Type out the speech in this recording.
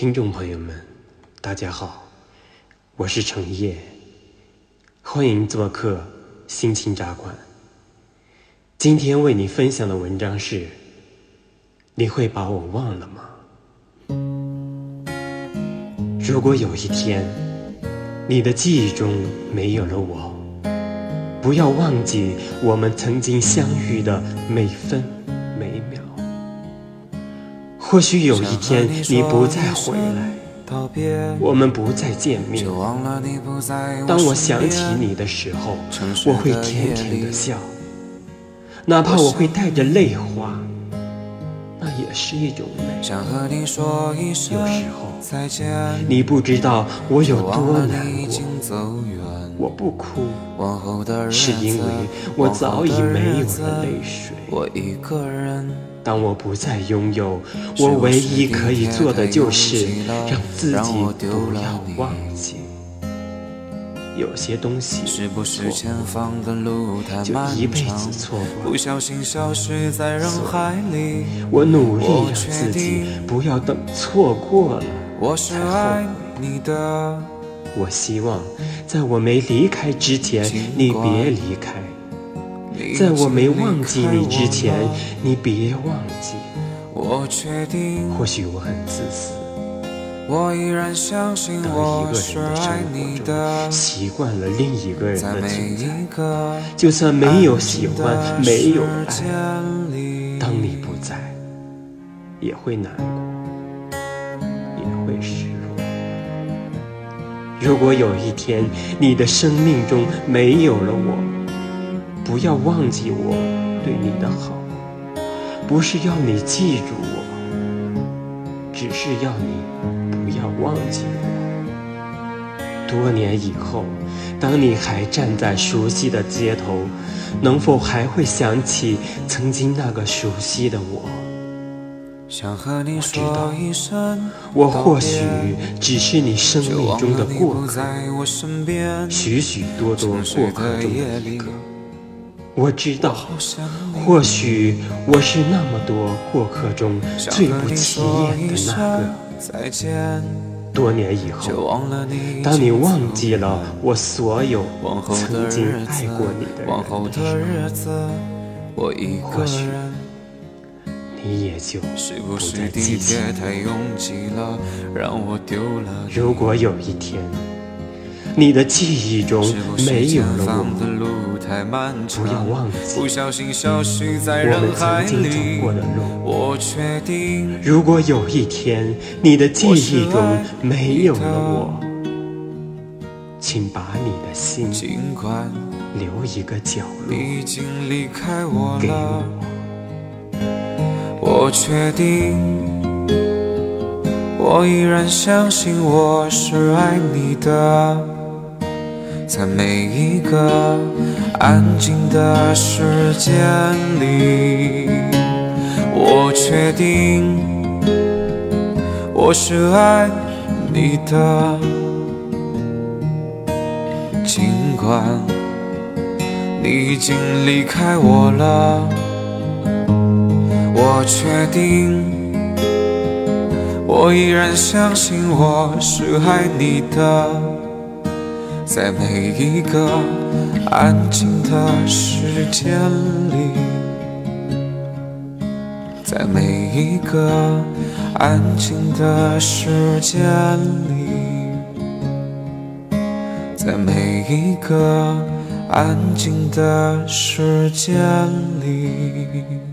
听众朋友们，大家好，我是程烨，欢迎做客心情茶馆。今天为你分享的文章是：你会把我忘了吗？如果有一天你的记忆中没有了我，不要忘记我们曾经相遇的每分。或许有一天你不再回来，我们不再见面。当我想起你的时候，我会甜甜的笑，哪怕我会带着泪花，那也是一种美。有时候，你不知道我有多难过，我不哭，是因为我早已没有了泪水。当我不再拥有，我唯一可以做的就是让自己不要忘记。有些东西错过，就一辈子错过。我努力让自己不要等错过了才后悔。我希望在我没离开之前，你别离开。在我没忘记你之前，你别忘记。或许我很自私。当一个人的生活中习惯了另一个人的存在，就算没有喜欢，没有爱，当你不在，也会难过，也会失落。如果有一天你的生命中没有了我，不要忘记我对你的好，不是要你记住我，只是要你不要忘记我。多年以后，当你还站在熟悉的街头，能否还会想起曾经那个熟悉的我？我知道，我或许只是你生命中的过客，许许多多过客中的一个。我知道，或许我是那么多过客中最不起眼的那个。多年以后，当你忘记了我所有曾经爱过你的人的时候，或许你也就不再记起。如果有一天，你的记忆中没有了我。不要忘记我们曾经走过的路。如果有一天你的记忆中没有了我，请把你的心留一个角落给我。我确定，我依然相信我是爱你的，在每一个。安静的时间里，我确定我是爱你的。尽管你已经离开我了，我确定我依然相信我是爱你的。在每一个安静的时间里，在每一个安静的时间里，在每一个安静的时间里。